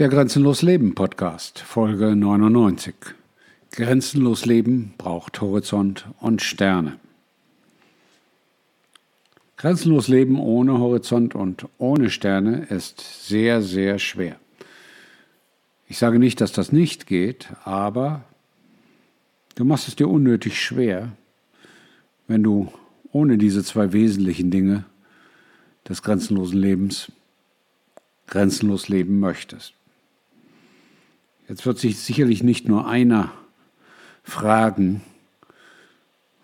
Der Grenzenlos Leben Podcast, Folge 99. Grenzenlos Leben braucht Horizont und Sterne. Grenzenlos Leben ohne Horizont und ohne Sterne ist sehr, sehr schwer. Ich sage nicht, dass das nicht geht, aber du machst es dir unnötig schwer, wenn du ohne diese zwei wesentlichen Dinge des grenzenlosen Lebens grenzenlos leben möchtest. Jetzt wird sich sicherlich nicht nur einer fragen,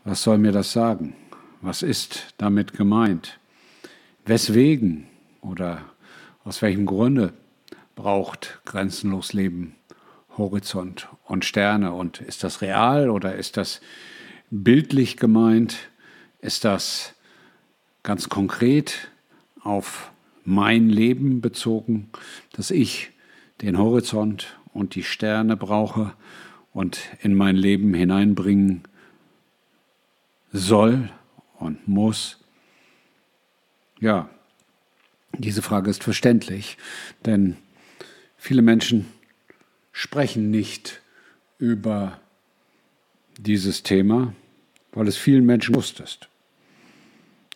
was soll mir das sagen? Was ist damit gemeint? Weswegen oder aus welchem Grunde braucht grenzenlos Leben Horizont und Sterne? Und ist das real oder ist das bildlich gemeint? Ist das ganz konkret auf mein Leben bezogen, dass ich den Horizont und die Sterne brauche und in mein Leben hineinbringen soll und muss? Ja, diese Frage ist verständlich, denn viele Menschen sprechen nicht über dieses Thema, weil es vielen Menschen bewusst ist.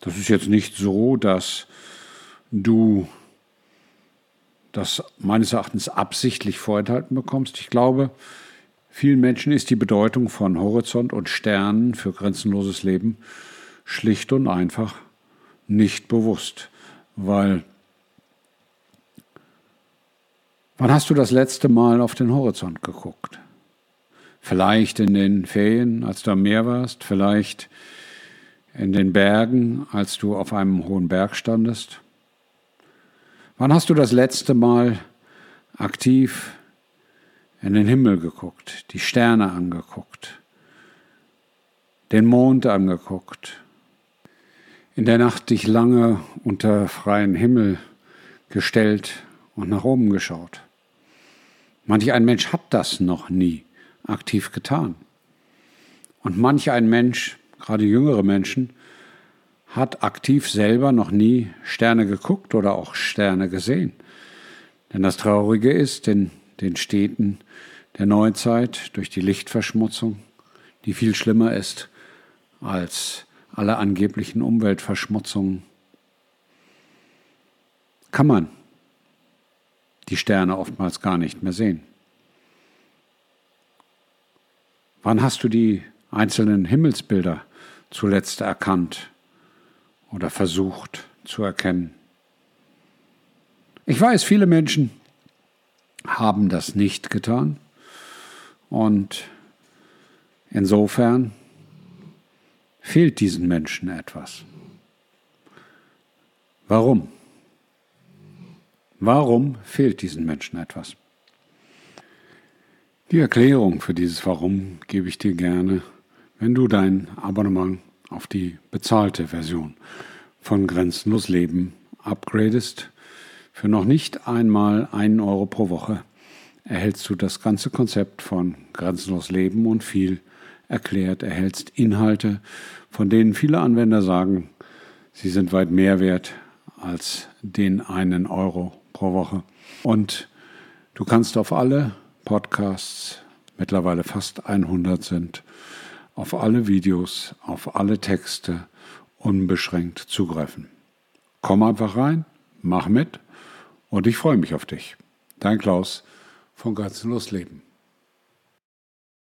Das ist jetzt nicht so, dass du das meines Erachtens absichtlich vorenthalten bekommst. Ich glaube, vielen Menschen ist die Bedeutung von Horizont und Sternen für grenzenloses Leben schlicht und einfach nicht bewusst, weil wann hast du das letzte Mal auf den Horizont geguckt? Vielleicht in den Ferien, als du am Meer warst, vielleicht in den Bergen, als du auf einem hohen Berg standest, Wann hast du das letzte Mal aktiv in den Himmel geguckt, die Sterne angeguckt, den Mond angeguckt, in der Nacht dich lange unter freien Himmel gestellt und nach oben geschaut? Manch ein Mensch hat das noch nie aktiv getan. Und manch ein Mensch, gerade jüngere Menschen, hat aktiv selber noch nie Sterne geguckt oder auch Sterne gesehen. Denn das Traurige ist, in den Städten der Neuzeit durch die Lichtverschmutzung, die viel schlimmer ist als alle angeblichen Umweltverschmutzungen, kann man die Sterne oftmals gar nicht mehr sehen. Wann hast du die einzelnen Himmelsbilder zuletzt erkannt oder versucht zu erkennen. Ich weiß, viele Menschen haben das nicht getan und insofern fehlt diesen Menschen etwas. Warum? Warum fehlt diesen Menschen etwas? Die Erklärung für dieses Warum gebe ich dir gerne, wenn du dein Abonnement auf die bezahlte Version von Grenzenlos Leben upgradest. Für noch nicht einmal einen Euro pro Woche erhältst du das ganze Konzept von Grenzenlos Leben und viel erklärt, erhältst Inhalte, von denen viele Anwender sagen, sie sind weit mehr wert als den einen Euro pro Woche. Und du kannst auf alle Podcasts, mittlerweile fast 100 sind, auf alle Videos, auf alle Texte unbeschränkt zugreifen. Komm einfach rein, mach mit und ich freue mich auf dich. Dein Klaus von Grenzenlos Leben.